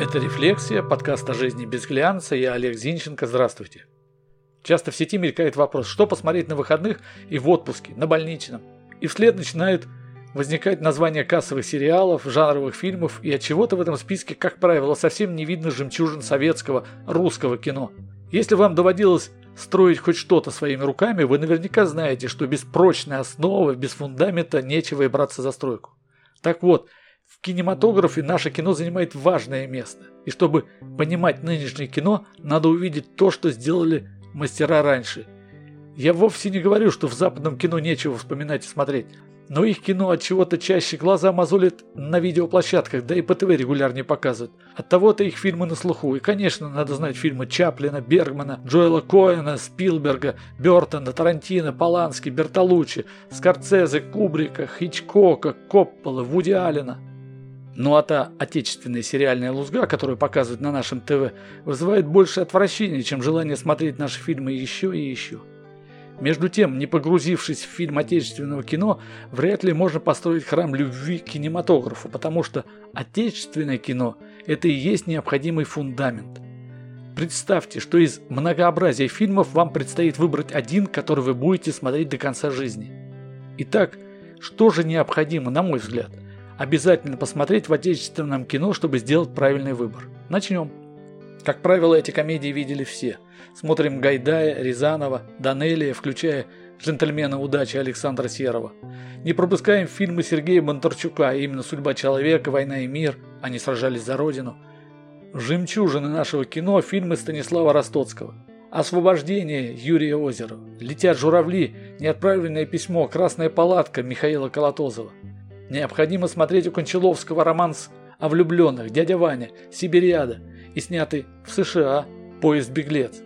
Это «Рефлексия», подкаст о жизни без глянца. Я Олег Зинченко. Здравствуйте. Часто в сети мелькает вопрос, что посмотреть на выходных и в отпуске, на больничном. И вслед начинают возникать названия кассовых сериалов, жанровых фильмов, и от чего-то в этом списке, как правило, совсем не видно жемчужин советского, русского кино. Если вам доводилось строить хоть что-то своими руками, вы наверняка знаете, что без прочной основы, без фундамента нечего и браться за стройку. Так вот, в кинематографе наше кино занимает важное место. И чтобы понимать нынешнее кино, надо увидеть то, что сделали мастера раньше. Я вовсе не говорю, что в западном кино нечего вспоминать и смотреть. Но их кино от чего-то чаще глаза мозолит на видеоплощадках, да и по ТВ регулярнее показывают. От того-то их фильмы на слуху. И, конечно, надо знать фильмы Чаплина, Бергмана, Джоэла Коэна, Спилберга, Бертона, Тарантино, Полански, Бертолуччи, Скорцезе, Кубрика, Хичкока, Коппола, Вуди Аллена. Ну а та отечественная сериальная лузга, которую показывают на нашем ТВ, вызывает больше отвращения, чем желание смотреть наши фильмы еще и еще. Между тем, не погрузившись в фильм отечественного кино, вряд ли можно построить храм любви к кинематографу, потому что отечественное кино – это и есть необходимый фундамент. Представьте, что из многообразия фильмов вам предстоит выбрать один, который вы будете смотреть до конца жизни. Итак, что же необходимо, на мой взгляд? Обязательно посмотреть в отечественном кино, чтобы сделать правильный выбор. Начнем. Как правило, эти комедии видели все. Смотрим Гайдая, Рязанова, Данелия, включая «Джентльмена удачи» Александра Серова. Не пропускаем фильмы Сергея Бондарчука, именно «Судьба человека», «Война и мир», они сражались за родину. Жемчужины нашего кино – фильмы Станислава Ростоцкого. «Освобождение» Юрия Озерова. «Летят журавли», «Неотправленное письмо», «Красная палатка» Михаила Колотозова. Необходимо смотреть у Кончаловского романс о влюбленных «Дядя Ваня», «Сибириада» и снятый в США «Поезд-беглец».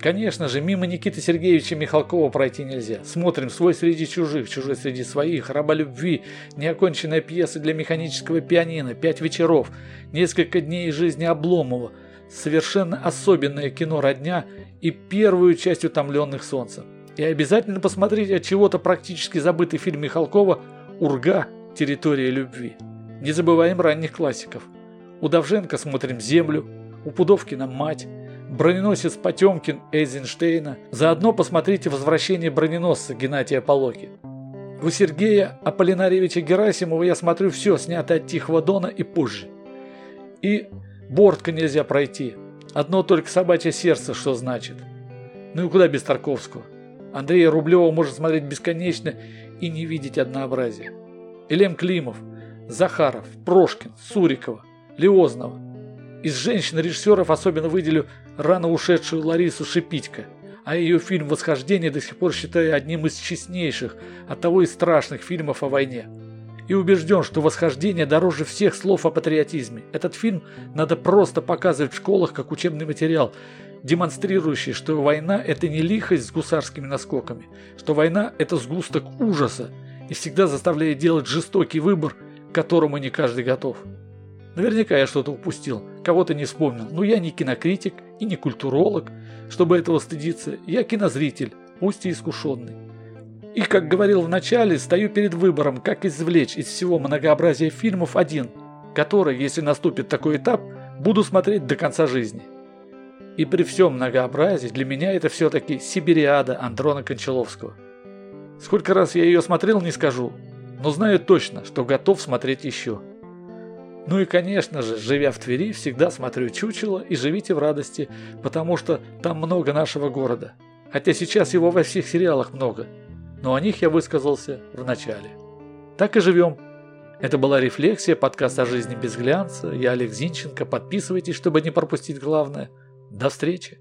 Конечно же, мимо Никиты Сергеевича Михалкова пройти нельзя. Смотрим «Свой среди чужих», «Чужой среди своих», «Раба любви», неоконченная пьеса для механического пианино, «Пять вечеров», «Несколько дней жизни Обломова», совершенно особенное кино «Родня» и первую часть «Утомленных солнцем». И обязательно посмотрите от чего-то практически забытый фильм Михалкова «Урга. Территория любви». Не забываем ранних классиков. У Давженко смотрим «Землю», у Пудовкина «Мать», броненосец Потемкин Эйзенштейна. Заодно посмотрите «Возвращение броненосца» Геннадия Полоки. У Сергея Аполлинарьевича Герасимова я смотрю все, снятое от Тихого Дона и позже. И Бортка нельзя пройти. Одно только собачье сердце, что значит. Ну и куда без Тарковского? Андрея Рублева можно смотреть бесконечно и не видеть однообразия. Элем Климов, Захаров, Прошкин, Сурикова, Леознова. Из женщин-режиссеров особенно выделю рано ушедшую Ларису Шипитько, а ее фильм «Восхождение» до сих пор считаю одним из честнейших, а того и страшных фильмов о войне. И убежден, что «Восхождение» дороже всех слов о патриотизме. Этот фильм надо просто показывать в школах как учебный материал, демонстрирующий, что война – это не лихость с гусарскими наскоками, что война – это сгусток ужаса и всегда заставляет делать жестокий выбор, к которому не каждый готов. Наверняка я что-то упустил, кого-то не вспомнил, но я не кинокритик и не культуролог, чтобы этого стыдиться. Я кинозритель, пусть и искушенный. И, как говорил в начале, стою перед выбором, как извлечь из всего многообразия фильмов один, который, если наступит такой этап, буду смотреть до конца жизни. И при всем многообразии для меня это все-таки Сибириада Андрона Кончаловского. Сколько раз я ее смотрел, не скажу, но знаю точно, что готов смотреть еще. Ну и, конечно же, живя в Твери, всегда смотрю «Чучело» и «Живите в радости», потому что там много нашего города. Хотя сейчас его во всех сериалах много, но о них я высказался в начале. Так и живем. Это была «Рефлексия», подкаст о жизни без глянца. Я Олег Зинченко. Подписывайтесь, чтобы не пропустить главное. До встречи!